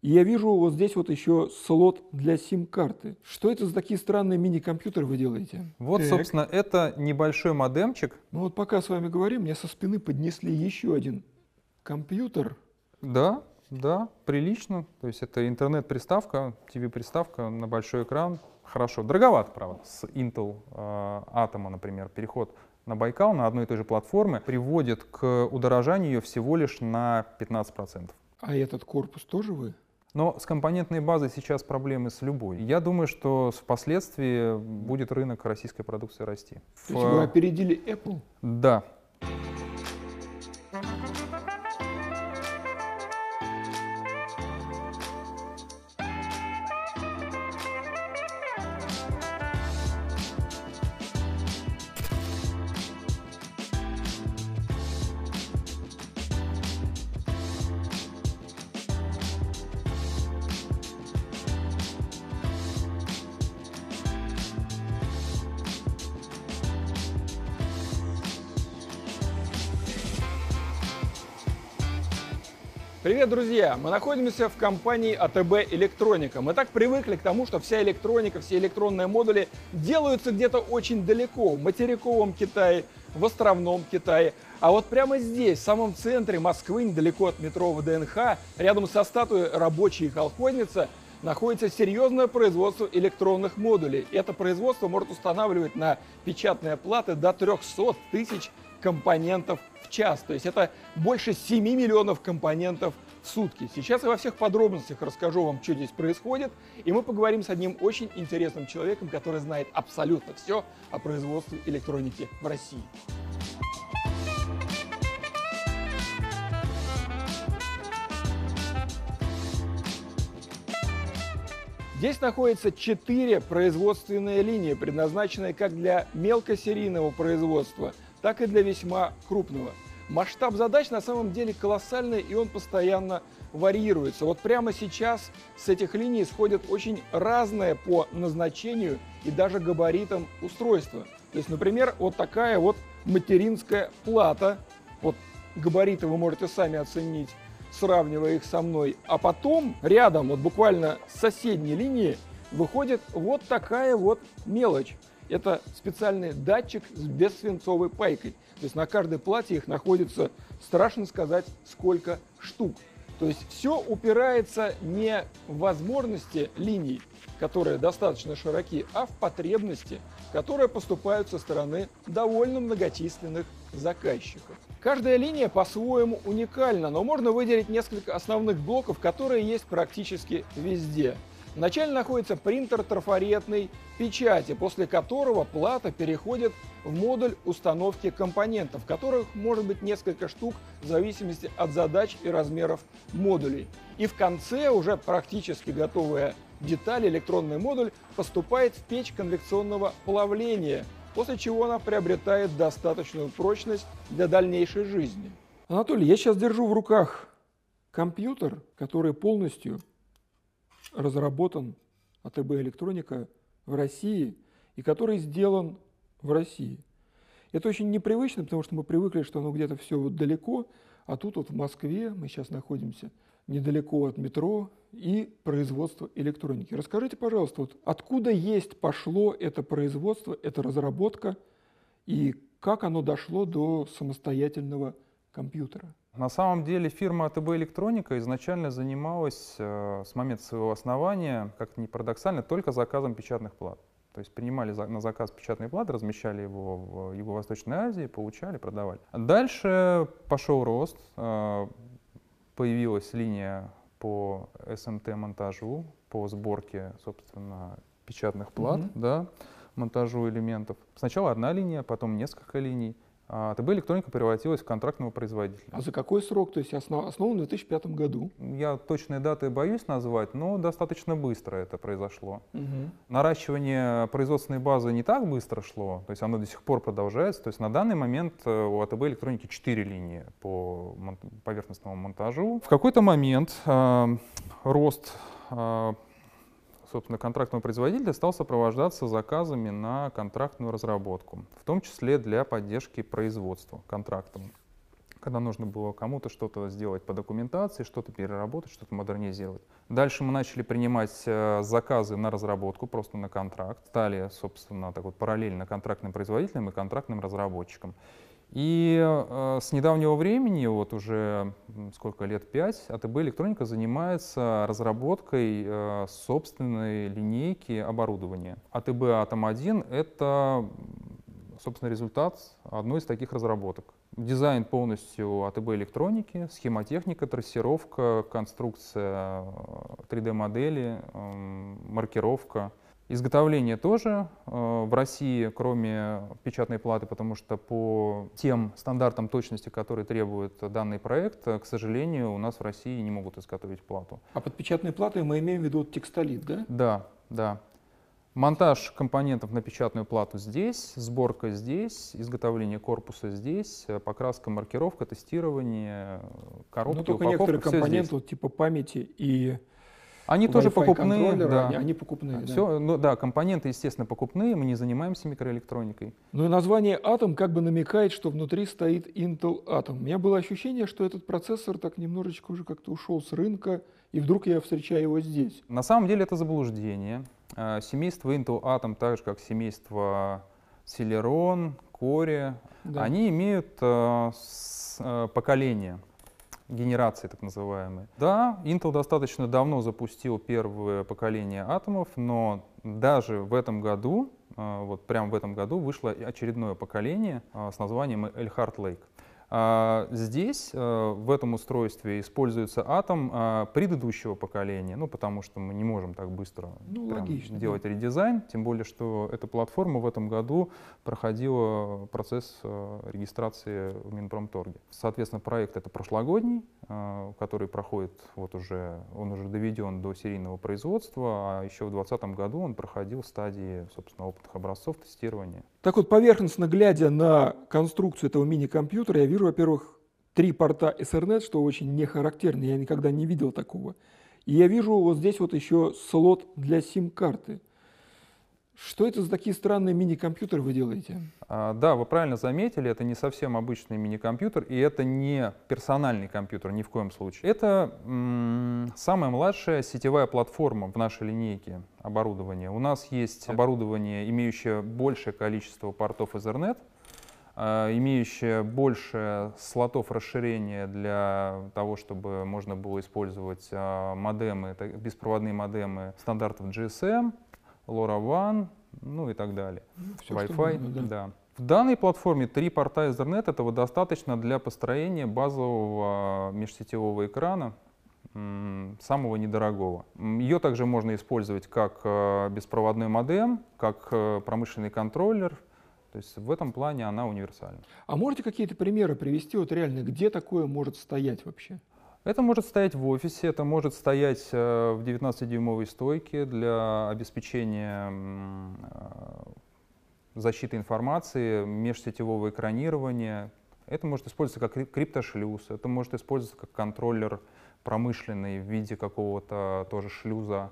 И я вижу вот здесь вот еще слот для сим-карты. Что это за такие странные мини-компьютеры вы делаете? Вот, Так. собственно, это небольшой модемчик. Ну вот пока с вами говорим, мне со спины поднесли еще один компьютер. Да, да, прилично. То есть это интернет-приставка, TV-приставка на большой экран. Хорошо. Дороговато, правда. С Intel э, Atom, например, переход на Байкал на одной и той же платформе приводит к удорожанию ее всего лишь на 15%. А этот корпус тоже вы? Но с компонентной базой сейчас проблемы с любой. Я думаю, что впоследствии будет рынок российской продукции расти. То есть вы опередили Apple? Да. Друзья! Мы находимся в компании АТБ Электроника. Мы так привыкли к тому, что вся электроника, все электронные модули делаются где-то очень далеко, в материковом Китае, в островном Китае. А вот прямо здесь, в самом центре Москвы, недалеко от метро ВДНХ, рядом со статуей «Рабочая колхозница», находится серьезное производство электронных модулей. Это производство может устанавливать на печатные платы до 300 тысяч компонентов в час. То есть это больше 7 миллионов компонентов в сутки. Сейчас я во всех подробностях расскажу вам, что здесь происходит. И мы поговорим с одним очень интересным человеком, который знает абсолютно все о производстве электроники в России. Здесь находится четыре производственные линии, предназначенные как для мелкосерийного производства, так и для весьма крупного. Масштаб задач на самом деле колоссальный, и он постоянно варьируется. Вот прямо сейчас с этих линий сходят очень разные по назначению и даже габаритам устройства. То есть, например, вот такая вот материнская плата. Вот габариты вы можете сами оценить, сравнивая их со мной. А потом рядом, вот буквально с соседней линии, выходит вот такая вот мелочь. Это специальный датчик с бессвинцовой пайкой. То есть на каждой плате их находится, страшно сказать, сколько штук. То есть все упирается не в возможности линий, которые достаточно широки, а в потребности, которые поступают со стороны довольно многочисленных заказчиков. Каждая линия по-своему уникальна, но можно выделить несколько основных блоков, которые есть практически везде. Вначале находится принтер трафаретной печати, после которого плата переходит в модуль установки компонентов, которых может быть несколько штук в зависимости от задач и размеров модулей. И в конце уже практически готовая деталь, электронный модуль, поступает в печь конвекционного плавления, после чего она приобретает достаточную прочность для дальнейшей жизни. Анатолий, я сейчас держу в руках компьютер, который полностью разработан АТБ Электроника в России и который сделан в России. Это очень непривычно, потому что мы привыкли, что оно где-то все вот далеко, а тут вот в Москве мы сейчас находимся недалеко от метро и производства электроники. Расскажите, пожалуйста, вот откуда есть пошло это производство, эта разработка и как оно дошло до самостоятельного компьютера? На самом деле фирма АТБ Электроника изначально занималась э, с момента своего основания, как ни парадоксально, только заказом печатных плат. То есть принимали за, на заказ печатные платы, размещали его в Юго-Восточной Азии, получали, продавали. Дальше пошел рост, э, появилась линия по СМТ-монтажу, по сборке, собственно, печатных плат, Мгм. да, монтажу элементов. Сначала одна линия, потом несколько линий. А АТБ Электроника превратилась в контрактного производителя. А за какой срок? То есть основ- основан в 2005 году. Я точные даты боюсь назвать, но достаточно быстро это произошло. Мгм. Наращивание производственной базы не так быстро шло, то есть оно до сих пор продолжается. То есть на данный момент э, у АТБ электроники 4 линии по мон- поверхностному монтажу. В какой-то момент э, рост э, собственно, контрактного производителя стал сопровождаться заказами на контрактную разработку, в том числе для поддержки производства контрактом. когда нужно было кому-то что-то сделать по документации, что-то переработать, что-то модернизировать. Дальше мы начали принимать э, заказы на разработку, просто на контракт. Стали, собственно, так вот параллельно контрактным производителем и контрактным разработчиком. И э, с недавнего времени, вот уже сколько лет, пять, АТБ Электроника занимается разработкой э, собственной линейки оборудования. АТБ Атом-1 — это, собственно, результат одной из таких разработок. Дизайн полностью АТБ Электроники, схемотехника, трассировка, конструкция 3D-модели, э, маркировка — Изготовление тоже э, в России, кроме печатной платы, потому что по тем стандартам точности, которые требует данный проект, к сожалению, у нас в России не могут изготовить плату. А под печатной платой мы имеем в виду текстолит, да? Да, да. Монтаж компонентов на печатную плату здесь, сборка здесь, изготовление корпуса здесь, покраска, маркировка, тестирование, коробки, Но только упаковка, некоторые компоненты, вот, типа памяти и они тоже покупные. Да. Они, покупные. Все, да. Ну, да, компоненты, естественно, покупные, мы не занимаемся микроэлектроникой. Ну и название Atom как бы намекает, что внутри стоит Intel Atom. У меня было ощущение, что этот процессор так немножечко уже как-то ушел с рынка, и вдруг я встречаю его здесь. На самом деле это заблуждение. А, семейство Intel Atom, так же как семейство Celeron, Core, да. они имеют с, э, поколение генерации так называемые. Да, Intel достаточно давно запустил первое поколение атомов, но даже в этом году, а, вот прямо в этом году вышло очередное поколение а, с названием Elkhart Lake. А здесь, э, в этом устройстве, используется атом а, предыдущего поколения, ну, потому что мы не можем так быстро ну, логично, делать да. редизайн, тем более, что эта платформа в этом году проходила процесс э, регистрации в Минпромторге. Соответственно, проект это прошлогодний, э, который проходит, вот уже, он уже доведен до серийного производства, а еще в 2020 году он проходил стадии, собственно, опытных образцов тестирования. Так вот, поверхностно глядя на конструкцию этого мини-компьютера, я вижу, во-первых, три порта Ethernet, что очень не характерно, я никогда не видел такого. И я вижу вот здесь вот еще слот для сим-карты. Что это за такие странные мини-компьютеры вы делаете? А, да, вы правильно заметили, это не совсем обычный мини-компьютер, и это не персональный компьютер ни в коем случае. Это самая младшая сетевая платформа в нашей линейке оборудования. У нас есть оборудование, имеющее большее количество портов Ethernet, а, имеющее больше слотов расширения для того, чтобы можно было использовать а, модемы, беспроводные модемы стандартов GSM, LoRaWAN, ну и так далее. Ну, Wi-Fi, да. да. В данной платформе три порта Ethernet этого достаточно для построения базового межсетевого экрана, самого недорогого. Ее также можно использовать как э, беспроводной модем, как э, промышленный контроллер. То есть в этом плане она универсальна. А можете какие-то примеры привести, вот реально, где такое может стоять вообще? Это может стоять в офисе, это может стоять э, в 19-дюймовой стойке для обеспечения э, защиты информации, межсетевого экранирования. Это может использоваться как криптошлюз, это может использоваться как контроллер промышленный в виде какого-то тоже шлюза.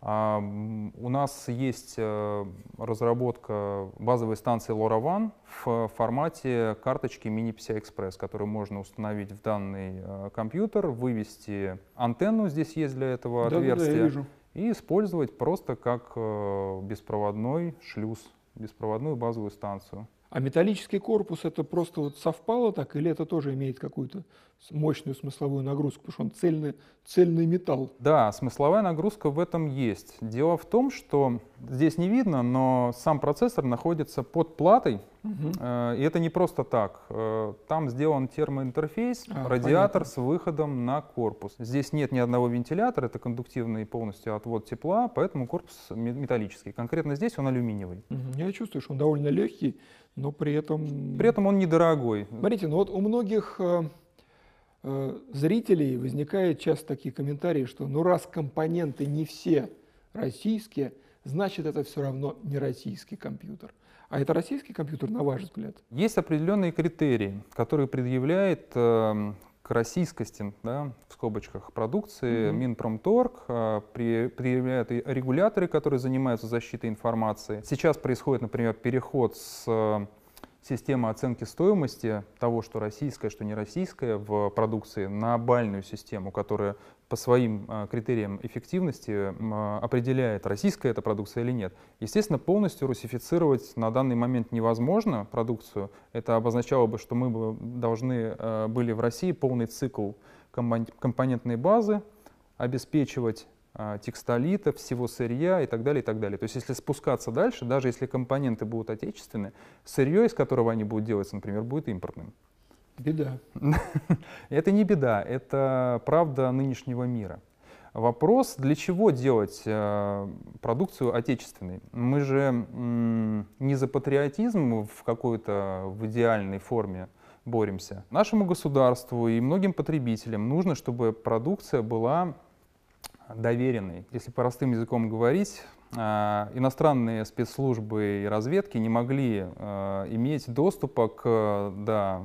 А, у нас есть э, разработка базовой станции LoRaWAN в формате карточки Mini PCI Express, которую можно установить в данный э, компьютер, вывести антенну, здесь есть для этого да, отверстие, да, да, и использовать просто как э, беспроводной шлюз, беспроводную базовую станцию. А металлический корпус это просто вот совпало так, или это тоже имеет какую-то мощную смысловую нагрузку, потому что он цельный, цельный металл? Да, смысловая нагрузка в этом есть. Дело в том, что здесь не видно, но сам процессор находится под платой, угу. э, и это не просто так. Э, там сделан термоинтерфейс, а, радиатор понятно. с выходом на корпус. Здесь нет ни одного вентилятора, это кондуктивный полностью отвод тепла, поэтому корпус металлический. Конкретно здесь он алюминиевый. Угу. Я чувствую, что он довольно легкий, но при этом... При этом он недорогой. Смотрите, ну вот у многих э, зрителей возникают часто такие комментарии, что ну раз компоненты не все российские, значит это все равно не российский компьютер. А это российский компьютер, на ваш взгляд? Есть определенные критерии, которые предъявляет э, к российскости, да, в скобочках, продукции, mm-hmm. Минпромторг э, при, предъявляет регуляторы, которые занимаются защитой информации. Сейчас происходит, например, переход с система оценки стоимости того, что российское, что не российское в продукции, на бальную систему, которая по своим а, критериям эффективности а, определяет, российская эта продукция или нет. Естественно, полностью русифицировать на данный момент невозможно продукцию. Это обозначало бы, что мы должны а, были в России полный цикл компонентной базы обеспечивать текстолита, всего сырья и так далее, и так далее. То есть если спускаться дальше, даже если компоненты будут отечественные, сырье, из которого они будут делаться, например, будет импортным. Беда. это не беда, это правда нынешнего мира. Вопрос, для чего делать э, продукцию отечественной? Мы же м, не за патриотизм в какой-то в идеальной форме боремся. Нашему государству и многим потребителям нужно, чтобы продукция была доверенной. Если простым языком говорить, а, иностранные спецслужбы и разведки не могли а, иметь доступа к, да,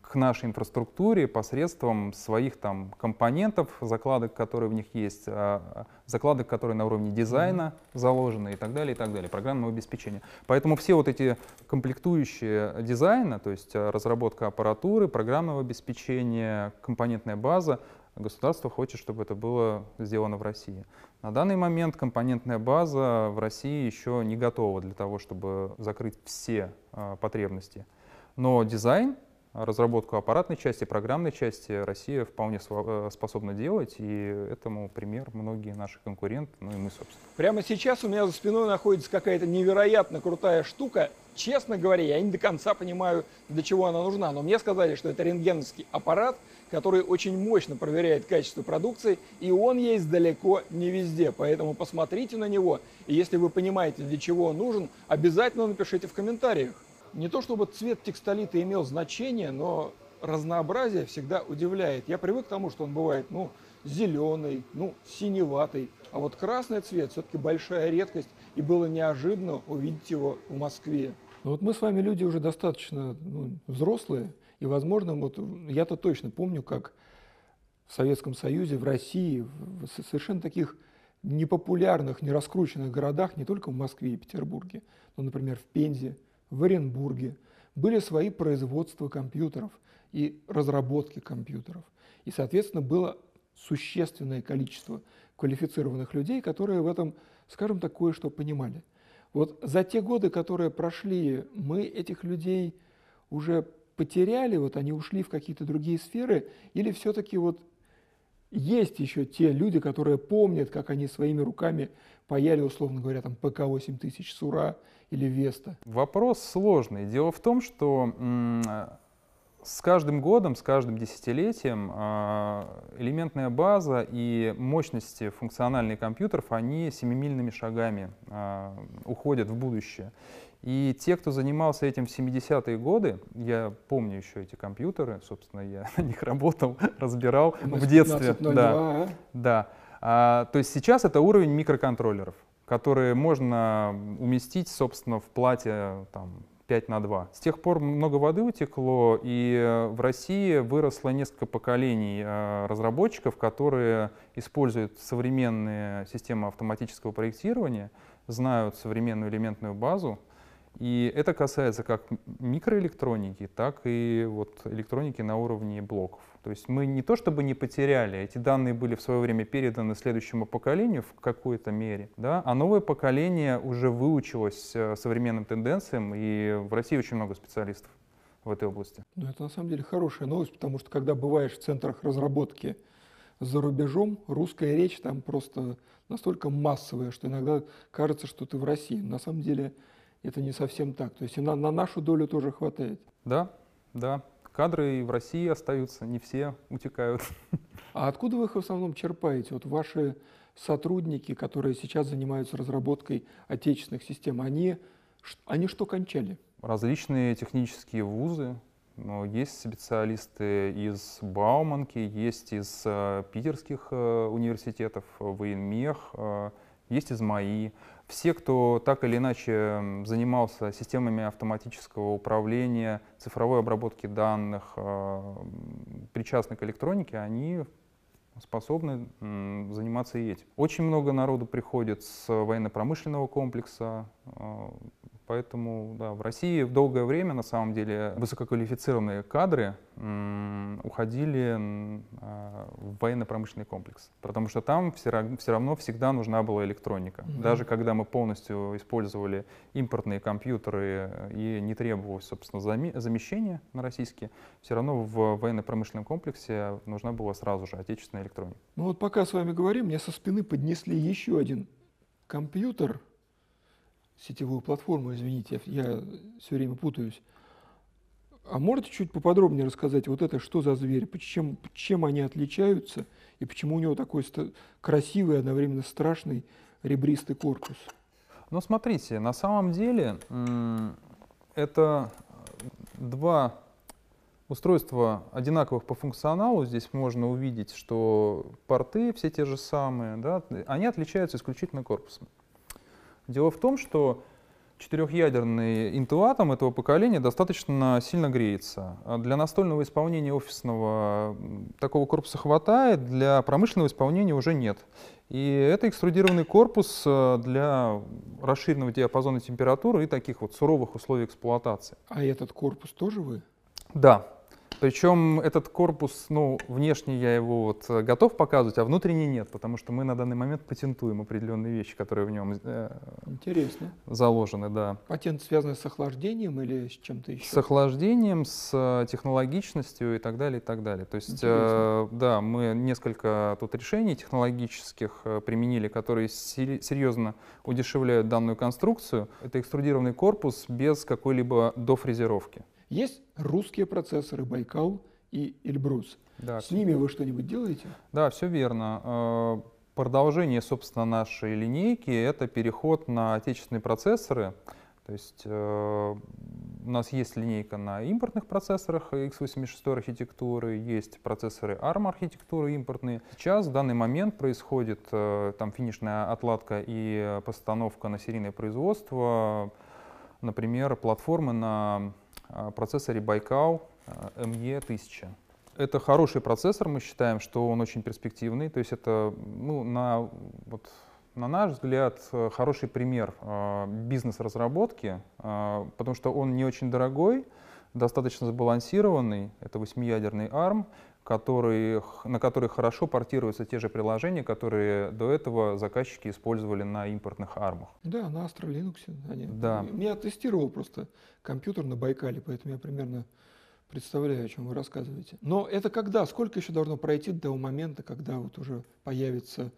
к нашей инфраструктуре посредством своих там компонентов, закладок, которые в них есть, а, закладок, которые на уровне дизайна заложены и так далее, и так далее, программного обеспечения. Поэтому все вот эти комплектующие дизайна, то есть разработка аппаратуры, программного обеспечения, компонентная база, государство хочет, чтобы это было сделано в России. На данный момент компонентная база в России еще не готова для того, чтобы закрыть все э, потребности. Но дизайн, разработку аппаратной части, программной части Россия вполне э, способна делать, и этому пример многие наши конкуренты, ну и мы, собственно. Прямо сейчас у меня за спиной находится какая-то невероятно крутая штука. Честно говоря, я не до конца понимаю, для чего она нужна, но мне сказали, что это рентгеновский аппарат, который очень мощно проверяет качество продукции, и он есть далеко не везде. Поэтому посмотрите на него, и если вы понимаете, для чего он нужен, обязательно напишите в комментариях. Не то чтобы цвет текстолита имел значение, но разнообразие всегда удивляет. Я привык к тому, что он бывает, ну, зеленый, ну, синеватый. А вот красный цвет все-таки большая редкость, и было неожиданно увидеть его в Москве. Но вот мы с вами люди уже достаточно ну, взрослые, и, возможно, вот я-то точно помню, как в Советском Союзе, в России, в совершенно таких непопулярных, нераскрученных городах, не только в Москве и Петербурге, но, например, в Пензе, в Оренбурге, были свои производства компьютеров и разработки компьютеров. И, соответственно, было существенное количество квалифицированных людей, которые в этом, скажем так, кое-что понимали. Вот за те годы, которые прошли, мы этих людей уже потеряли, вот они ушли в какие-то другие сферы, или все-таки вот есть еще те люди, которые помнят, как они своими руками паяли, условно говоря, там ПК-8000 Сура или Веста? Вопрос сложный. Дело в том, что с каждым годом, с каждым десятилетием а, элементная база и мощности функциональных компьютеров, они семимильными шагами а, уходят в будущее. И те, кто занимался этим в 70-е годы, я помню еще эти компьютеры, собственно, я на них работал, разбирал в детстве. Да, а? да. А, то есть сейчас это уровень микроконтроллеров, которые можно уместить, собственно, в плате там, 5 на 2. С тех пор много воды утекло, и в России выросло несколько поколений а, разработчиков, которые используют современные системы автоматического проектирования, знают современную элементную базу, и это касается как микроэлектроники, так и вот электроники на уровне блоков. То есть мы не то чтобы не потеряли, эти данные были в свое время переданы следующему поколению в какой-то мере, да, а новое поколение уже выучилось э, современным тенденциям, и в России очень много специалистов в этой области. Ну, это на самом деле хорошая новость, потому что когда бываешь в центрах разработки за рубежом, русская речь там просто настолько массовая, что иногда кажется, что ты в России. На самом деле это не совсем так. То есть и на, на нашу долю тоже хватает. Да, да. Кадры и в России остаются, не все утекают. А откуда вы их в основном черпаете? Вот ваши сотрудники, которые сейчас занимаются разработкой отечественных систем, они, они что кончали? Различные технические вузы. Есть специалисты из Бауманки, есть из э, питерских э, университетов, военмех, э, есть из МАИ. Все, кто так или иначе занимался системами автоматического управления, цифровой обработки данных, э, причастны к электронике, они способны заниматься и этим. Очень много народу приходит с военно-промышленного комплекса, э, Поэтому да, в России в долгое время на самом деле высококвалифицированные кадры уходили а, в военно-промышленный комплекс, потому что там все, все равно всегда нужна была электроника. Мгм. Даже когда мы полностью использовали импортные компьютеры э, и не требовалось, собственно, заме- замещения на российские, все равно в военно-промышленном комплексе нужна была сразу же отечественная электроника. Ну вот пока с вами говорим, мне со спины поднесли еще один компьютер, сетевую платформу, извините, я все время путаюсь. А можете чуть поподробнее рассказать, вот это что за зверь, чем, чем они отличаются и почему у него такой красивый, одновременно страшный ребристый корпус? Ну, смотрите, на самом деле это два устройства одинаковых по функционалу. Здесь можно увидеть, что порты все те же самые, да, они отличаются исключительно корпусом. Дело в том, что четырехъядерный Atom этого поколения достаточно сильно греется. А Для настольного исполнения офисного такого корпуса хватает, для промышленного исполнения уже нет. И это экструдированный корпус э, для расширенного диапазона температуры и таких вот суровых условий эксплуатации. А этот корпус тоже вы? Да. Причем этот корпус, ну, внешне я его вот э, готов показывать, а внутренний нет, потому что мы на данный момент патентуем определенные вещи, которые в нем э, Интересно. заложены, да. Патент связан с охлаждением или с чем-то еще? С охлаждением, с э, технологичностью и так далее, и так далее. То есть, э, да, мы несколько тут решений технологических э, применили, которые серьезно удешевляют данную конструкцию. Это экструдированный корпус без какой-либо дофрезеровки. Есть русские процессоры Байкал и Эльбрус. Да, С ними вы что-нибудь делаете? Да, все верно. Э, Продолжение, собственно, нашей линейки — это переход на отечественные процессоры. То есть э, у нас есть линейка на импортных процессорах x86 архитектуры, есть процессоры ARM архитектуры импортные. Сейчас в данный момент происходит э, там финишная отладка и постановка на серийное производство, например, платформы на процессоре Baikal э, ME1000. Это хороший процессор, мы считаем, что он очень перспективный. То есть это, ну, на, вот, на наш взгляд, э, хороший пример э, бизнес-разработки, э, потому что он не очень дорогой, достаточно сбалансированный. Это восьмиядерный ARM, который, х- на который хорошо портируются те же приложения, которые до этого заказчики использовали на импортных ARM. Да, на Astra Linux. Они. Да. Я тестировал просто компьютер на Байкале, поэтому я примерно представляю, о чем вы рассказываете. Но это когда? Сколько еще должно пройти до момента, когда вот уже появится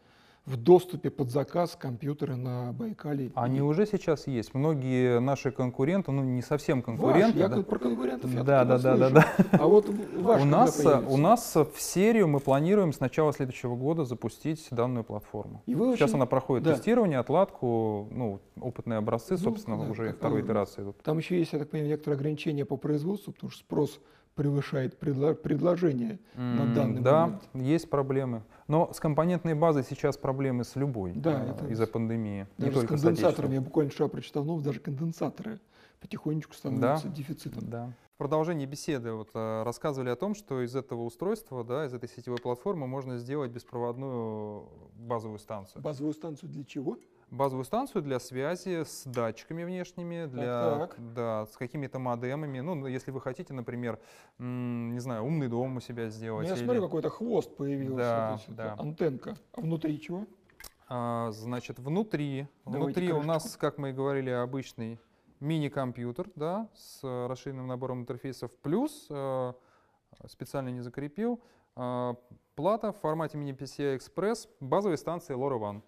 в доступе под заказ компьютеры на Байкале? Они уже сейчас есть. Многие наши конкуренты, ну не совсем Ваш, конкуренты, я да. как про конкурентов я Да, да, да, слышу. да, А вот ваш у когда нас, э, появится? у нас в серию мы планируем с начала следующего года запустить данную платформу. И вы Сейчас очень- она проходит да. тестирование, отладку, ну, опытные образцы, Ну, собственно, да, уже второй положено. итерации идут. Там еще есть, я так понимаю, некоторые ограничения по производству, потому что спрос превышает предло- предложение на М, данный да, момент. есть проблемы. Но с компонентной базой сейчас проблемы с любой Да, э, из-за пандемии. не Даже с только с конденсаторами, я буквально вчера прочитал, ну, даже конденсаторы потихонечку становятся Да. дефицитом. Да. В продолжении беседы вот, э, рассказывали о том, что из этого устройства, да, из этой сетевой платформы можно сделать беспроводную базовую станцию. Базовую станцию для чего? Базовую станцию для связи с датчиками внешними, для, Так, так. Да, с какими-то модемами. Ну, если вы хотите, например, не знаю, умный дом у себя Ну, сделать. я или- смотрю, какой-то хвост появился, Да, есть да. антенка. А внутри чего? А, значит, внутри, Давайте внутри у крышечку. нас, как мы и говорили, обычный мини-компьютер, да, с расширенным набором интерфейсов, плюс, э, специально не закрепил, э, плата в формате мини-PCI Express базовой станции LoRaWAN.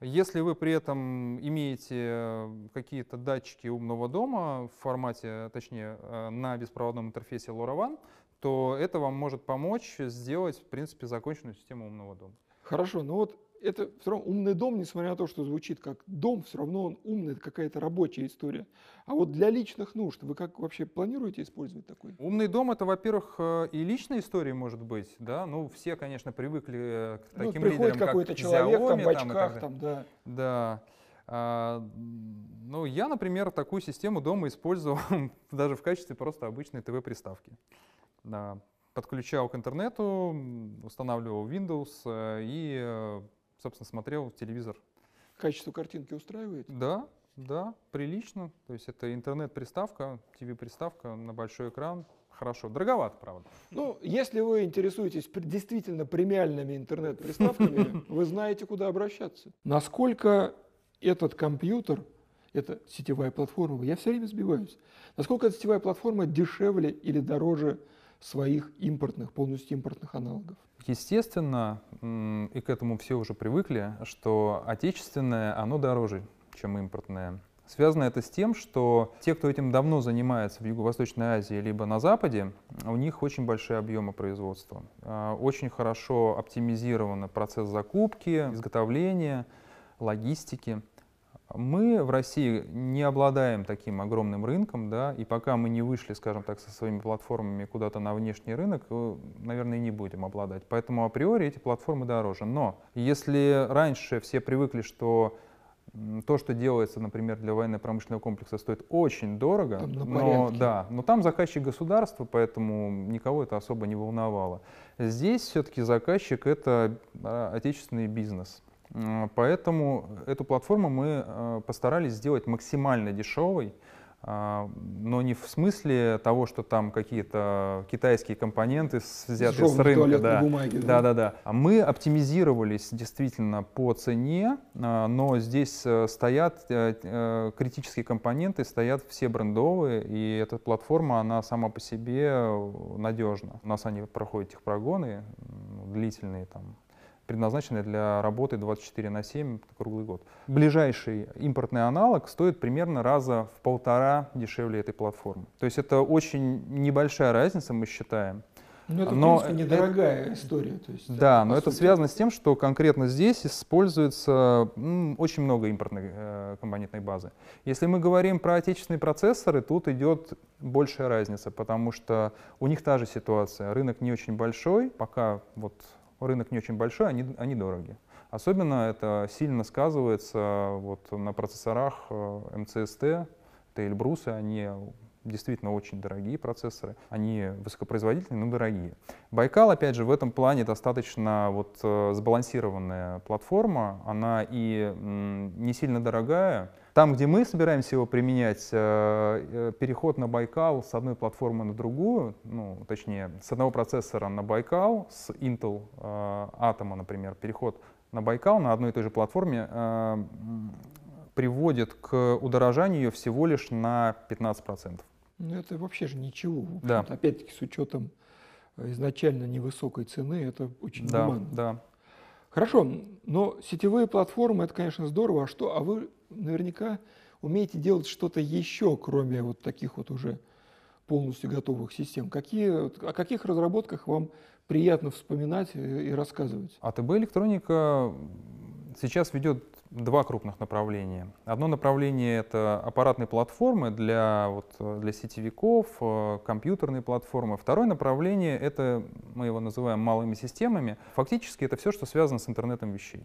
Если вы при этом имеете какие-то датчики умного дома в формате, точнее, э, на беспроводном интерфейсе LoRaWAN, то это вам может помочь сделать, в принципе, законченную систему умного дома. Хорошо, но вот это все равно умный дом, несмотря на то, что звучит как дом, все равно он умный, это какая-то рабочая история. А вот для личных нужд вы как вообще планируете использовать такой? Умный дом это, во-первых, э, и личная история может быть, да. Ну, все, конечно, привыкли э, к Ну, таким приходит лидерам, какой-то как человек там Xiaomi, в там так очках, далее. там, да. Да. А, ну, я, например, такую систему дома использовал даже в качестве просто обычной ТВ-приставки. Да. Подключал к интернету, устанавливал Windows э, и, собственно, смотрел телевизор. Качество картинки устраивает? Да, Да, прилично. То есть это интернет-приставка, TV-приставка на большой экран. Хорошо. Дороговато, правда. Ну, если вы интересуетесь действительно премиальными интернет-приставками, вы знаете, куда обращаться. Насколько этот компьютер, это сетевая платформа, я все время сбиваюсь, насколько эта сетевая платформа дешевле или дороже своих импортных, полностью импортных аналогов? Естественно, и к этому все уже привыкли, что отечественное, оно дороже, чем импортное. Связано это с тем, что те, кто этим давно занимается в Юго-Восточной Азии либо на Западе, у них очень большие объемы производства. А, очень хорошо оптимизирован процесс закупки, изготовления, логистики. Мы в России не обладаем таким огромным рынком, да, и пока мы не вышли, скажем так, со своими платформами куда-то на внешний рынок, э, наверное, не будем обладать. Поэтому априори эти платформы дороже. Но если раньше все привыкли, что то, что делается, например, для военно-промышленного комплекса, стоит очень дорого, там но, да, но там заказчик государства, поэтому никого это особо не волновало. Здесь все-таки заказчик это да, отечественный бизнес. Поэтому эту платформу мы э, постарались сделать максимально дешевой, а, но не в смысле того, что там какие-то китайские компоненты взяты с, рынка. Да. Бумаги, да. да, да, да. Мы оптимизировались действительно по цене, но здесь э, стоят э, э, критические компоненты, стоят все брендовые, и эта платформа, она сама по себе надежна. У нас они проходят техпрогоны длительные, там, предназначенная для работы 24 на 7 круглый год. Ближайший импортный аналог стоит примерно раза в полтора дешевле этой платформы. То есть это очень небольшая разница, мы считаем. Ну, это, но в принципе, недорогая это, история. То есть, да, но сути. это связано с тем, что конкретно здесь используется м, очень много импортной э, компонентной базы. Если мы говорим про отечественные процессоры, тут идет большая разница, потому что у них та же ситуация. Рынок не очень большой, пока вот рынок не очень большой, они, они дороги. Особенно это сильно сказывается вот на процессорах э, МЦСТ, это Эльбрусы, они действительно очень дорогие процессоры, они высокопроизводительные, но дорогие. Байкал, опять же, в этом плане достаточно вот э, сбалансированная платформа, она и не сильно дорогая, там, где мы собираемся его применять, э, э, переход на Байкал с одной платформы на другую, ну, точнее, с одного процессора на Байкал, с Intel Atom, например, переход на Байкал на одной и той же платформе приводит к удорожанию всего лишь на 15%. Ну, это вообще же ничего. Да. Опять-таки, с учетом э, изначально невысокой цены, это очень да, гуманно. Да. Хорошо, но сетевые платформы, это, конечно, здорово. А что? А вы наверняка умеете делать что-то еще, кроме вот таких вот уже полностью готовых систем. Какие, о каких разработках вам приятно вспоминать и рассказывать? АТБ электроника сейчас ведет два крупных направления. Одно направление — это аппаратные платформы для, вот, для сетевиков, э, компьютерные платформы. Второе направление — это, мы его называем малыми системами. Фактически это все, что связано с интернетом вещей.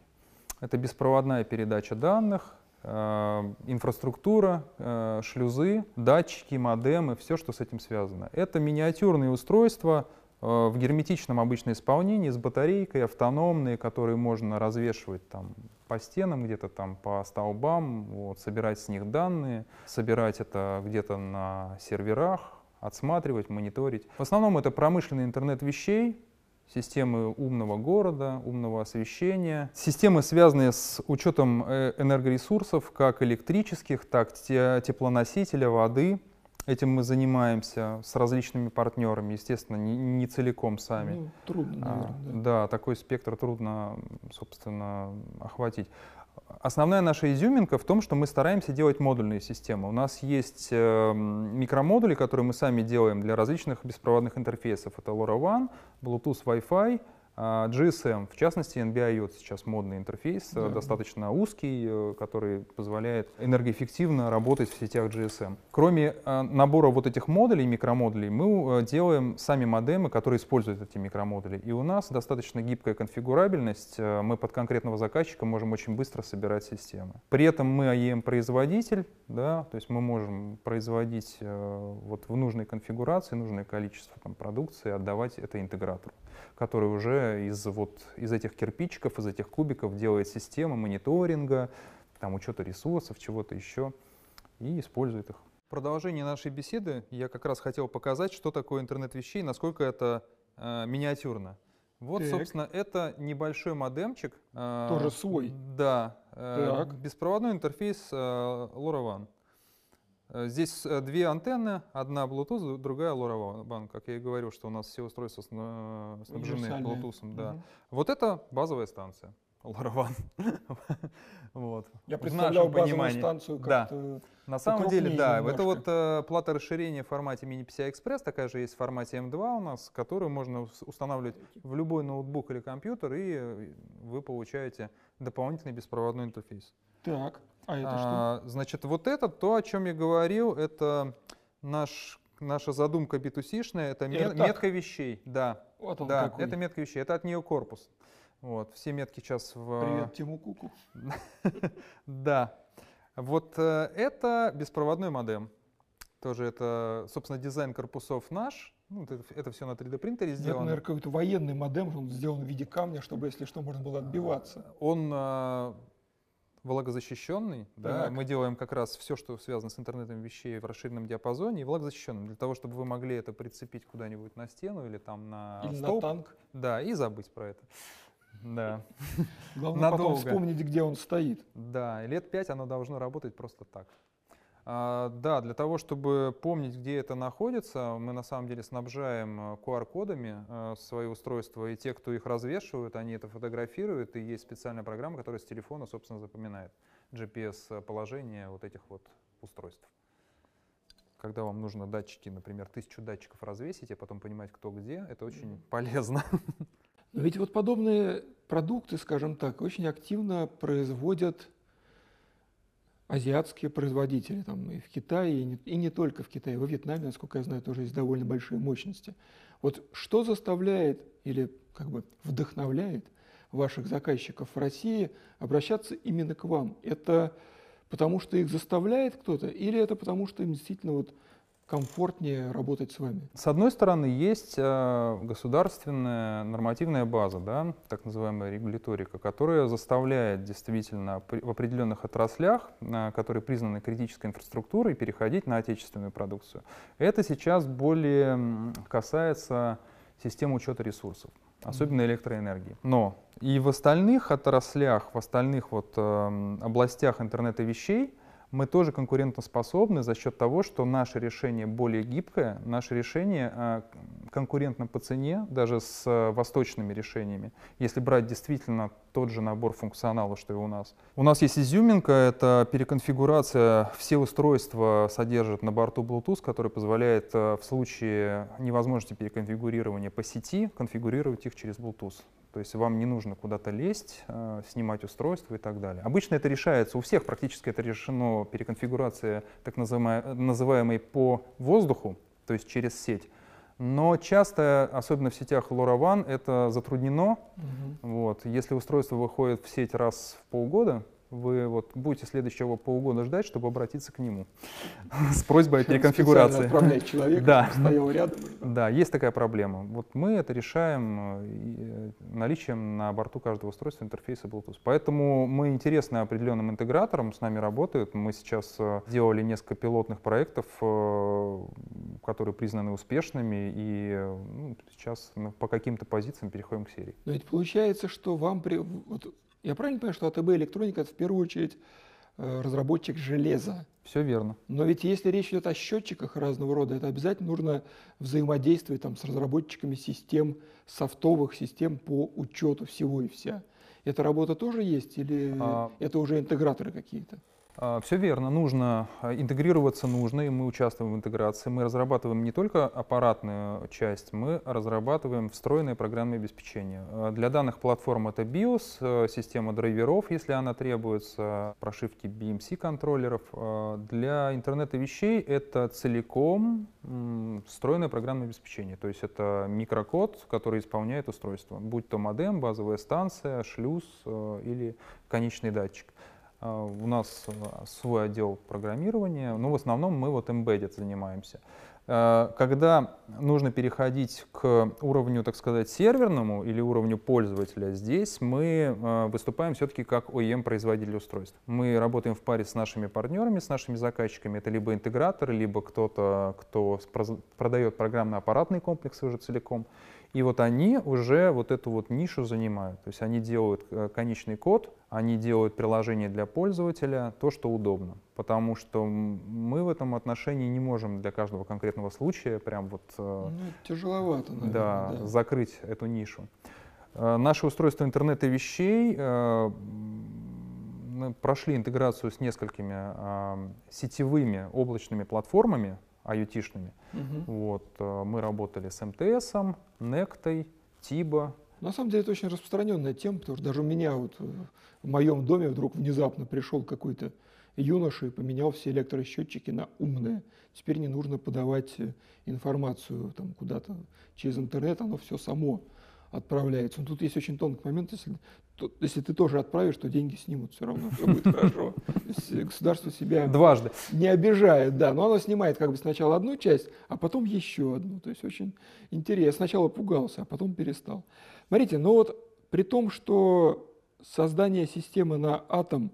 Это беспроводная передача данных, э, инфраструктура, э, шлюзы, датчики, модемы, все, что с этим связано. Это миниатюрные устройства, в герметичном обычном исполнении с батарейкой, автономные, которые можно развешивать там по стенам, где-то там по столбам, вот, собирать с них данные, собирать это где-то на серверах, отсматривать, мониторить. В основном это промышленный интернет вещей, системы умного города, умного освещения, системы, связанные с учетом э, энергоресурсов, как электрических, так теплоносителя, воды, Этим мы занимаемся с различными партнерами, естественно, не, не целиком сами. Ну, трудно, наверное. А, да. да, такой спектр трудно, собственно, охватить. Основная наша изюминка в том, что мы стараемся делать модульные системы. У нас есть э, микромодули, которые мы сами делаем для различных беспроводных интерфейсов. Это LoRaWAN, Bluetooth, Wi-Fi, GSM, в частности, NB-IOT сейчас модный интерфейс, э, да. достаточно узкий, э, который позволяет энергоэффективно работать в сетях GSM. Кроме э, набора вот этих модулей, микромодулей, мы делаем сами модемы, которые используют эти микромодули. И у нас достаточно гибкая конфигурабельность, мы под конкретного заказчика можем очень быстро собирать системы. При этом мы AEM-производитель, да, то есть мы можем производить вот в нужной конфигурации, нужное количество там, продукции, отдавать это интегратору который уже из, вот, из этих кирпичиков, из этих кубиков делает систему мониторинга, там учета ресурсов, чего-то еще, и использует их. В продолжении нашей беседы я как раз хотел показать, что такое интернет вещей, насколько это э, миниатюрно. Вот, Так. собственно, это небольшой модемчик. э, Тоже свой? Да. э, Так. Беспроводной интерфейс э, LoRaWAN. Э, Здесь э, две антенны, одна Bluetooth, другая LoRaWAN. Как я и говорил, что у нас все устройства сна- снабжены. Bluetooth. Да. Мгм. Вот это базовая станция LoRaWAN. вот. Я представлял базовую понимании. станцию Да. как-то... На самом деле, да, немножко. это вот э, плата расширения в формате Mini PCI Express, такая же есть в формате M2 у нас, которую можно ус- устанавливать в любой ноутбук или компьютер, и э, вы получаете дополнительный беспроводной интерфейс. Так, а это что? А, Значит, вот это, то, о чем я говорил, это наш, наша задумка B2C-шная, это, мет- Это метка вещей, да. Вот он да, какой. это метка вещей, это от нее корпус. Вот, все метки сейчас в... Привет, Тиму Куку. Да. Вот э, это беспроводной модем. Тоже это, собственно, дизайн корпусов наш. Ну, это, все на 3D принтере Это, сделано. наверное, какой-то военный модем, он сделан в виде камня, чтобы, если что, можно было отбиваться. Он э, влагозащищенный. Да? Так. Мы делаем как раз все, что связано с интернетом вещей в расширенном диапазоне и влагозащищенным, для того, чтобы вы могли это прицепить куда-нибудь на стену или там на Или на столб. танк. Да, и забыть про это. Да. Главное потом вспомнить, где он стоит. Да, лет пять оно должно работать просто так. А, да, для того, чтобы помнить, где это находится, мы на самом деле снабжаем э, QR-кодами э, свои устройства, и те, кто их развешивают, они это фотографируют, и есть специальная программа, которая с телефона, собственно, запоминает GPS-положение вот этих вот устройств. Когда вам нужно датчики, например, тысячу датчиков развесить, а потом понимать, кто где, это очень полезно. Но ведь вот подобные продукты, скажем так, очень активно производят азиатские производители. Там и в Китае, и не, и не только в Китае. Во Вьетнаме, насколько я знаю, тоже есть довольно большие мощности. Вот что заставляет или как бы вдохновляет ваших заказчиков в России обращаться именно к вам? Это потому что их заставляет кто-то или это потому что им действительно вот комфортнее работать с вами? С одной стороны, есть э, государственная нормативная база, да, так называемая регуляторика, которая заставляет действительно в определенных отраслях, э, которые признаны критической инфраструктурой, переходить на отечественную продукцию. Это сейчас более касается системы учета ресурсов, особенно электроэнергии. Но и в остальных отраслях, в остальных вот, эм, областях интернета вещей мы тоже конкурентоспособны за счет того, что наше решение более гибкое, наше решение э, конкурентно по цене, даже с э, восточными решениями. Если брать действительно тот же набор функционала, что и у нас. У нас есть изюминка, это переконфигурация. Все устройства содержат на борту Bluetooth, который позволяет э, в случае невозможности переконфигурирования по сети конфигурировать их через Bluetooth. То есть вам не нужно куда-то лезть, э, снимать устройство и так далее. Обычно это решается, у всех практически это решено переконфигурация так называемой, называемой по воздуху, то есть через сеть. Но часто, особенно в сетях LoRaWAN, это затруднено. Вот. Если устройство выходит в сеть раз в полгода, вы вот будете следующего полгода ждать, чтобы обратиться к нему с просьбой о переконфигурации. отправлять человека, Да. стоял рядом. Да, есть такая проблема. Вот мы это решаем э, э, наличием на борту каждого устройства интерфейса Bluetooth. Поэтому мы интересны определенным интеграторам, с нами работают. Мы сейчас э, сделали несколько пилотных проектов, э, которые признаны успешными, и э, ну, сейчас ну, по каким-то позициям переходим к серии. Но ведь получается, что вам... При... Вот, я правильно понимаю, что АТБ Электроника это в первую очередь э, разработчик железа? Все верно. Но ведь если речь идет о счетчиках разного рода, это обязательно нужно взаимодействовать там, с разработчиками систем, софтовых систем по учету всего и вся. Эта работа тоже есть или А. это уже интеграторы какие-то? Все верно, нужно а, интегрироваться нужно, и мы участвуем в интеграции. Мы разрабатываем не только аппаратную часть, мы разрабатываем встроенное программное обеспечение. А, Для данных платформ это BIOS, система драйверов, если она требуется, прошивки BMC контроллеров. А, Для интернета вещей это целиком встроенное программное обеспечение, то есть это микрокод, который исполняет устройство, будь то модем, базовая станция, шлюз или конечный датчик. А, У нас а, свой отдел программирования, но в основном мы вот embedded занимаемся. Э, когда нужно переходить к уровню, так сказать, серверному или уровню пользователя, здесь мы э, выступаем все-таки как OEM-производитель устройств. Мы работаем в паре с нашими партнерами, с нашими заказчиками. Это либо интеграторы, либо кто-то, кто продает программно-аппаратные комплексы уже целиком. И вот они уже вот эту вот нишу занимают. То есть они делают э, конечный код, они делают приложение для пользователя, то, что удобно. Потому что мы в этом отношении не можем для каждого конкретного случая прям вот... Э, ну, тяжеловато, наверное, да, да. закрыть эту нишу. Э, наши устройства интернета вещей прошли интеграцию с несколькими сетевыми облачными платформами, IoT-шными. Угу. Вот, э, мы работали с МТС, Нектой, Тиба. На самом деле это очень распространенная тема, потому что даже у меня вот э, в моем доме вдруг внезапно пришел какой-то юноша и поменял все электросчетчики на умные. Теперь не нужно подавать э, информацию там куда-то через интернет, оно все само отправляется. Но тут есть очень тонкий момент, если, то, если ты тоже отправишь, то деньги снимут, все равно все будет хорошо. Государство себя дважды не обижает, да, но оно снимает как бы сначала одну часть, а потом еще одну. То есть очень интересно. Сначала пугался, а потом перестал. Смотрите, но вот при том, что создание системы на атом,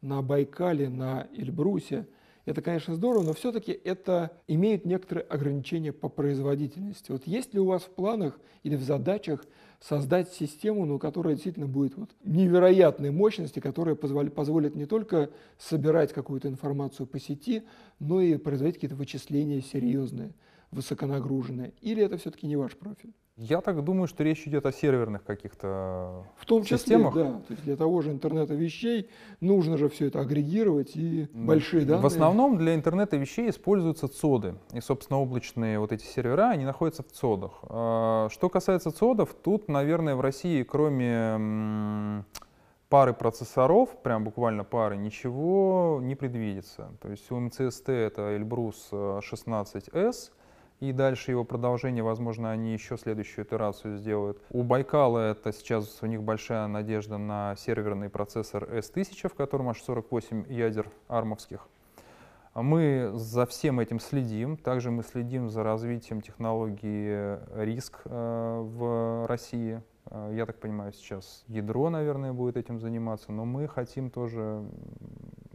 на Байкале, на Эльбрусе – это, конечно, здорово, но все-таки это имеет некоторые ограничения по производительности. Вот есть ли у вас в планах или в задачах создать систему, ну, которая действительно будет вот невероятной мощности, которая позволит, позволит не только собирать какую-то информацию по сети, но и производить какие-то вычисления серьезные, высоконагруженные? Или это все-таки не ваш профиль? Я так думаю, что речь идет о серверных каких-то В том числе, системах. да. То есть для того же интернета вещей нужно же все это агрегировать и да. большие данные. В основном для интернета вещей используются цоды. И, собственно, облачные вот эти сервера, они находятся в цодах. А, что касается цодов, тут, наверное, в России, кроме пары процессоров, прям буквально пары, ничего не предвидится. То есть у МЦСТ это Эльбрус 16S, и дальше его продолжение, возможно, они еще следующую итерацию сделают. У Байкала это сейчас у них большая надежда на серверный процессор S1000, в котором аж 48 ядер армовских. Мы за всем этим следим. Также мы следим за развитием технологии риск э, в России. Э, я так понимаю, сейчас ядро, наверное, будет этим заниматься, но мы хотим тоже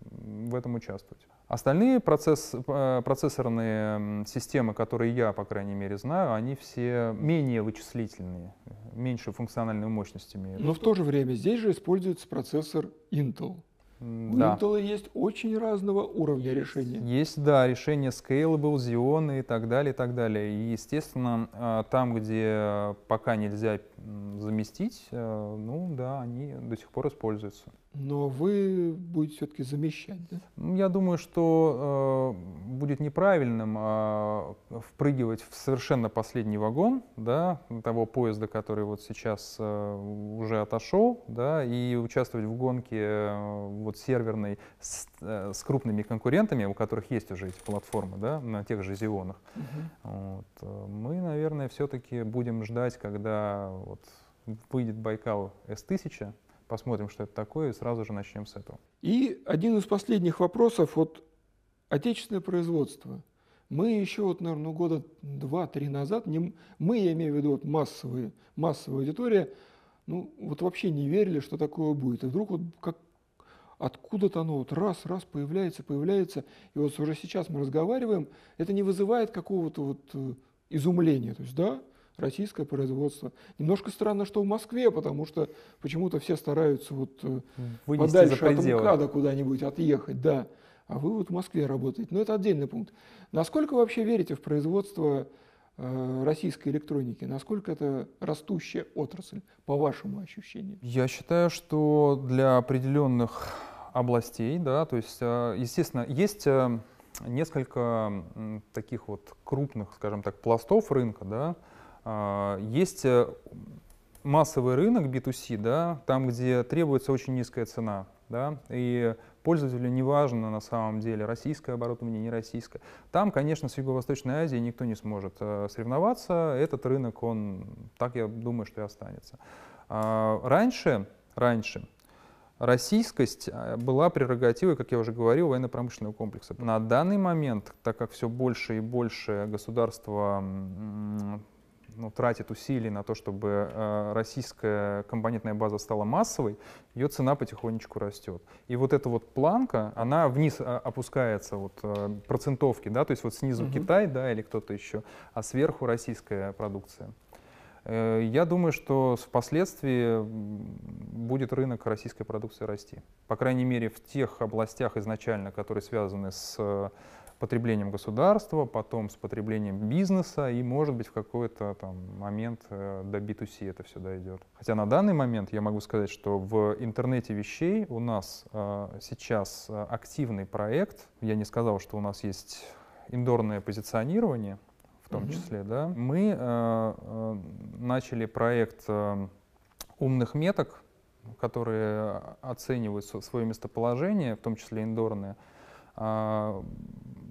в этом участвовать. Остальные процесс, э, процессорные системы, которые я, по крайней мере, знаю, они все менее вычислительные, меньше функциональной мощности имеют. Но в то же время здесь же используется процессор Intel. У да. Intel есть очень разного уровня решения. Есть, да, решения Scalable, Xeon и так далее, и так далее. И, естественно, а, там, где пока нельзя заместить, э, ну да, они до сих пор используются. Но вы будете все-таки замещать, да? Ну, я думаю, что э, будет неправильным э, впрыгивать в совершенно последний вагон, да, того поезда, который вот сейчас э, уже отошел, да, и участвовать в гонке э, вот серверной с, э, с крупными конкурентами, у которых есть уже эти платформы, да, на тех же Зионах. Угу. Вот. Мы, наверное, все-таки будем ждать, когда вот выйдет Байкал S1000, посмотрим, что это такое, и сразу же начнем с этого. И один из последних вопросов, вот отечественное производство. Мы еще, вот, наверное, года два-три назад, не, мы, я имею в виду вот массовые, массовая аудитория, ну, вот вообще не верили, что такое будет. И вдруг вот как откуда-то оно вот раз, раз появляется, появляется. И вот уже сейчас мы разговариваем, это не вызывает какого-то вот э, изумления. То есть, да, российское производство. Немножко странно, что в Москве, потому что почему-то все стараются вот э, Вынести подальше от МКАДа куда-нибудь отъехать, да. А вы вот в Москве работаете. Но это отдельный пункт. Насколько вы вообще верите в производство э, российской электроники? Насколько это растущая отрасль, по вашему ощущению? Я считаю, что для определенных областей, да, то есть, э, естественно, есть несколько таких вот крупных, скажем так, пластов рынка, да, есть э, массовый рынок B2C, да, там, где требуется очень низкая цена, да, и пользователю не важно на самом деле, российское оборудование, не российское. Там, конечно, с Юго-Восточной Азией никто не сможет э, соревноваться, этот рынок, он, так я думаю, что и останется. А, раньше, раньше российскость а, была прерогативой, как я уже говорил, военно-промышленного комплекса. На данный момент, так как все больше и больше государство ну, тратит усилий на то, чтобы э, российская компонентная база стала массовой, ее цена потихонечку растет. И вот эта вот планка, она вниз э, опускается, вот э, процентовки, да, то есть вот снизу угу. Китай, да, или кто-то еще, а сверху российская продукция. Я думаю, что впоследствии будет рынок российской продукции расти. По крайней мере, в тех областях изначально, которые связаны с потреблением государства, потом с потреблением бизнеса, и, может быть, в какой-то там момент э, до B2C это все дойдет. Хотя на данный момент я могу сказать, что в интернете вещей у нас э, сейчас э, активный проект. Я не сказал, что у нас есть индорное позиционирование, в том mm-hmm. числе, да. Мы э, начали проект э, умных меток, которые оценивают свое местоположение, в том числе индорные, а,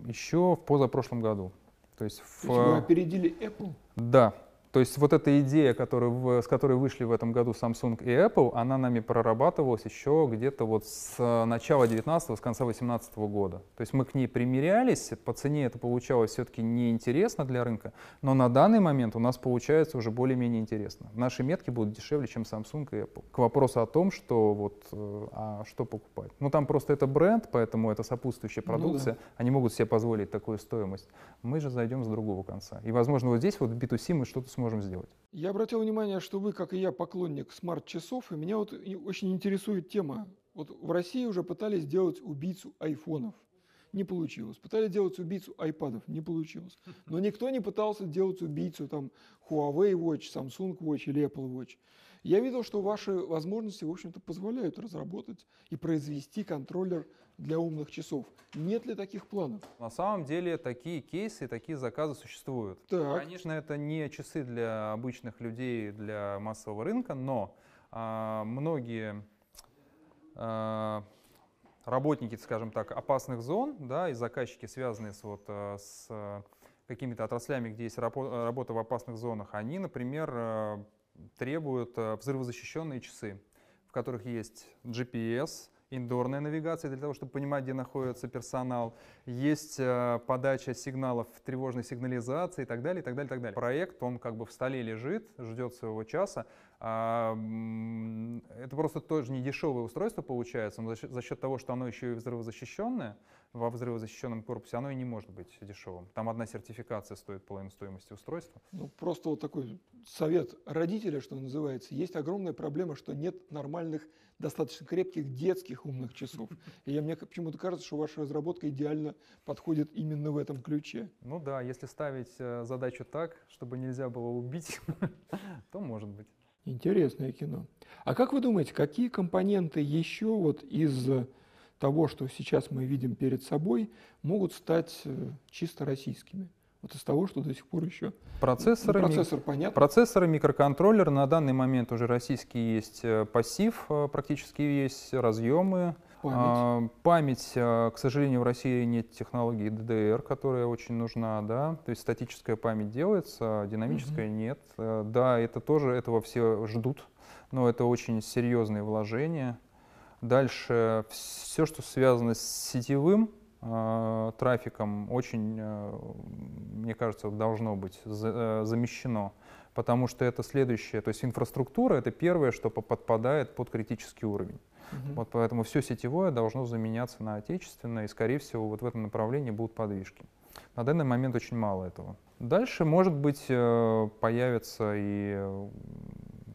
еще в позапрошлом году. То есть, в... То есть вы опередили Apple? Да, то есть вот эта идея, которую, с которой вышли в этом году Samsung и Apple, она нами прорабатывалась еще где-то вот с начала 19 с конца 18 года. То есть мы к ней примерялись, по цене это получалось все-таки неинтересно для рынка, но на данный момент у нас получается уже более-менее интересно. Наши метки будут дешевле, чем Samsung и Apple. К вопросу о том, что вот, э, а что покупать. Ну там просто это бренд, поэтому это сопутствующая продукция, ну, да. они могут себе позволить такую стоимость. Мы же зайдем с другого конца. И возможно вот здесь вот в B2C мы что-то сможем сделать. Я обратил внимание, что вы, как и я, поклонник смарт-часов, и меня вот очень интересует тема. Вот в России уже пытались сделать убийцу айфонов. Не получилось. Пытались делать убийцу айпадов. Не получилось. Но никто не пытался делать убийцу там Huawei Watch, Samsung Watch или Apple Watch. Я видел, что ваши возможности, в общем-то, позволяют разработать и произвести контроллер для умных часов. Нет ли таких планов? На самом деле такие кейсы, такие заказы существуют. Так. Конечно, это не часы для обычных людей, для массового рынка, но а, многие а, работники, скажем так, опасных зон, да, и заказчики, связанные с, вот, а, с какими-то отраслями, где есть работа в опасных зонах, они, например, а, требуют а, взрывозащищенные часы, в которых есть GPS, индорная навигация для того, чтобы понимать, где находится персонал. Есть э, подача сигналов тревожной сигнализации и так далее, и так далее, и так далее. Проект, он как бы в столе лежит, ждет своего часа. А, это просто тоже не дешевое устройство получается, но за счет, за счет того, что оно еще и взрывозащищенное, во взрывозащищенном корпусе, оно и не может быть дешевым. Там одна сертификация стоит половину стоимости устройства. Ну, просто вот такой совет родителя, что называется. Есть огромная проблема, что нет нормальных, достаточно крепких детских умных часов. И мне почему-то кажется, что ваша разработка идеально подходит именно в этом ключе. Ну да, если ставить э, задачу так, чтобы нельзя было убить, то может быть. Интересное кино. А как вы думаете, какие компоненты еще вот из того, что сейчас мы видим перед собой, могут стать э, чисто российскими? Вот из того, что до сих пор еще... Процессоры, ну, процессор, понятно. Процессоры, микроконтроллер. На данный момент уже российский есть э, пассив, э, практически есть разъемы. Память. А, память, к сожалению, в России нет технологии DDR, которая очень нужна, да, то есть статическая память делается, динамическая угу. нет. Да, это тоже, этого все ждут, но это очень серьезные вложения. Дальше все, что связано с сетевым э, трафиком, очень, э, мне кажется, должно быть за, э, замещено, потому что это следующее, то есть инфраструктура это первое, что подпадает под критический уровень. Угу. Вот поэтому все сетевое должно заменяться на отечественное, и, скорее всего, вот в этом направлении будут подвижки. На данный момент очень мало этого. Дальше, может быть, э, появится и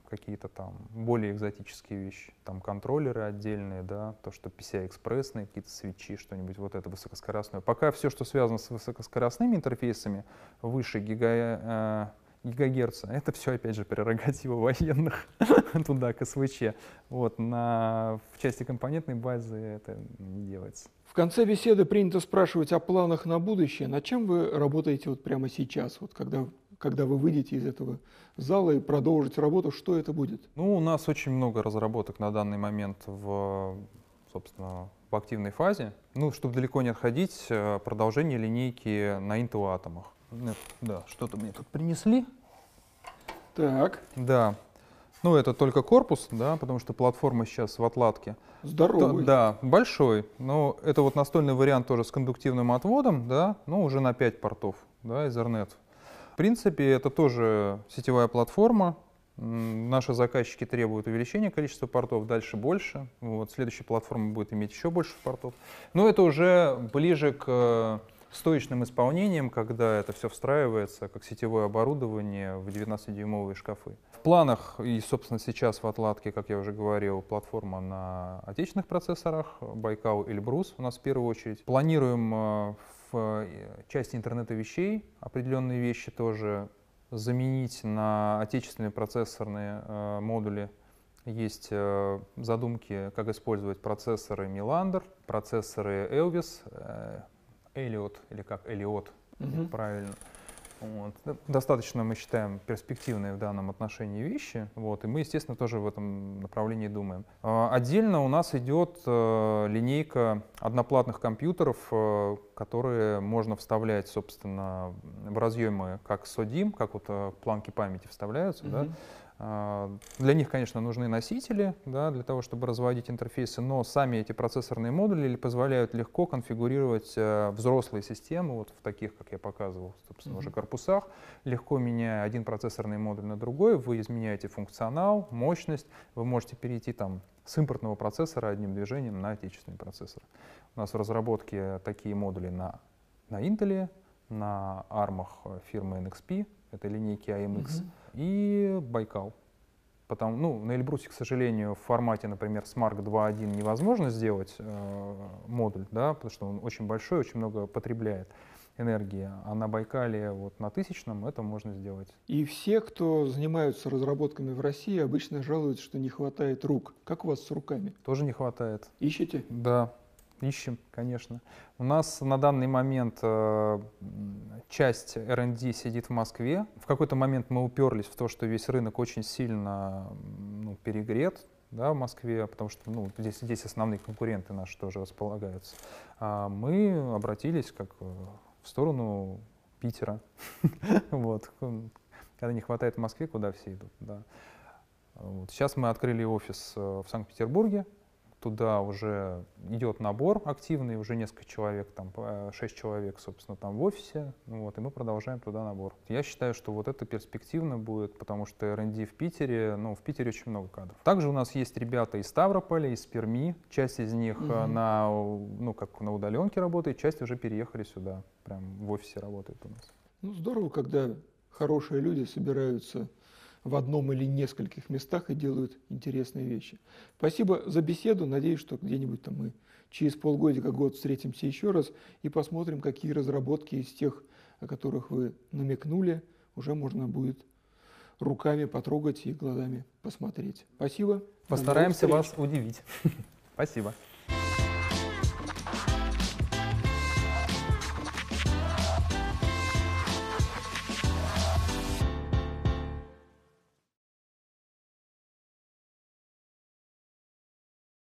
какие-то там более экзотические вещи, там контроллеры отдельные, да, то, что PCI-экспрессные, какие-то свечи, что-нибудь вот это высокоскоростное. Пока все, что связано с высокоскоростными интерфейсами, выше гига, э, гигагерца, это все, опять же, прерогатива военных туда, к СВЧ. Вот, на, в части компонентной базы это не делается. В конце беседы принято спрашивать о планах на будущее. Над чем вы работаете вот прямо сейчас, вот когда когда вы выйдете из этого зала и продолжите работу, что это будет? Ну, у нас очень много разработок на данный момент в, собственно, в активной фазе. Ну, чтобы далеко не отходить, э, продолжение линейки на Intel атомах. Да, что-то мне тут принесли. Так. Да. Ну, это только корпус, да, потому что платформа сейчас в отладке. Здоровый. То- да, большой. Но это вот настольный вариант тоже с кондуктивным отводом, да, но уже на 5 портов, да, Ethernet. В принципе, это тоже сетевая платформа. Наши заказчики требуют увеличения количества портов, дальше больше. Вот, следующая платформа будет иметь еще больше портов. Но это уже ближе к э, стоечным исполнениям, когда это все встраивается как сетевое оборудование в 19-дюймовые шкафы. В планах и, собственно, сейчас в отладке, как я уже говорил, платформа на отечественных процессорах, Байкал или Брус у нас в первую очередь. Планируем э, в э, части интернета вещей определенные вещи тоже заменить на отечественные процессорные э, модули. Есть э, задумки, как использовать процессоры Milander, процессоры Elvis, э, Elliot или как Elliot, Мгм. правильно. Вот. Д- Достаточно, мы считаем, перспективные в данном отношении вещи. Вот. И мы, естественно, тоже в этом направлении думаем. А, Отдельно у нас идет э, линейка одноплатных компьютеров, э, которые можно вставлять, собственно, в разъемы как SODIMM, как вот э, планки памяти вставляются. да. А, Для них, конечно, нужны носители, да, для того, чтобы разводить интерфейсы, но сами эти процессорные модули позволяют легко конфигурировать э, взрослые системы, вот в таких, как я показывал, собственно, уже Мгм. корпусах, легко меняя один процессорный модуль на другой, вы изменяете функционал, мощность, вы можете перейти там с импортного процессора одним движением на отечественный процессор. У нас в разработке такие модули на, на Intel, на ARM фирмы NXP, это линейки AMX, Мгм. и Байкал. Потому, ну, на Эльбрусе, к сожалению, в формате, например, Smart 2.1 невозможно сделать э, модуль, да, потому что он очень большой, очень много потребляет энергии. А на Байкале, вот на тысячном, это можно сделать. И все, кто занимаются разработками в России, обычно жалуются, что не хватает рук. Как у вас с руками? Тоже не хватает. Ищете? Да, ищем, конечно. У нас на данный момент э, часть R&D сидит в Москве. В какой-то момент мы уперлись в то, что весь рынок очень сильно ну, перегрет да, в Москве, потому что ну, здесь, здесь основные конкуренты наши тоже располагаются. А мы обратились как э, в сторону Питера. вот. Когда не хватает в Москве, куда все идут. Сейчас мы открыли офис э, в Санкт-Петербурге. Туда уже идет набор активный, уже несколько человек, там по- шесть человек, собственно, там в офисе. Ну Вот, и мы продолжаем туда набор. Я считаю, что вот это перспективно будет, потому что R&D в Питере, ну, в Питере очень много кадров. Также у нас есть ребята из Ставрополя, из Перми. Часть из них э, Мгм. на, ну, как на удаленке работает, часть уже переехали сюда. Прям в офисе работает у нас. Ну, здорово, когда хорошие люди собираются в одном или нескольких местах и делают интересные вещи. Спасибо за беседу. Надеюсь, что где-нибудь там мы через полгодика, год встретимся еще раз и посмотрим, какие разработки из тех, о которых вы намекнули, уже можно будет руками потрогать и глазами посмотреть. Спасибо. Постараемся вас удивить. Спасибо.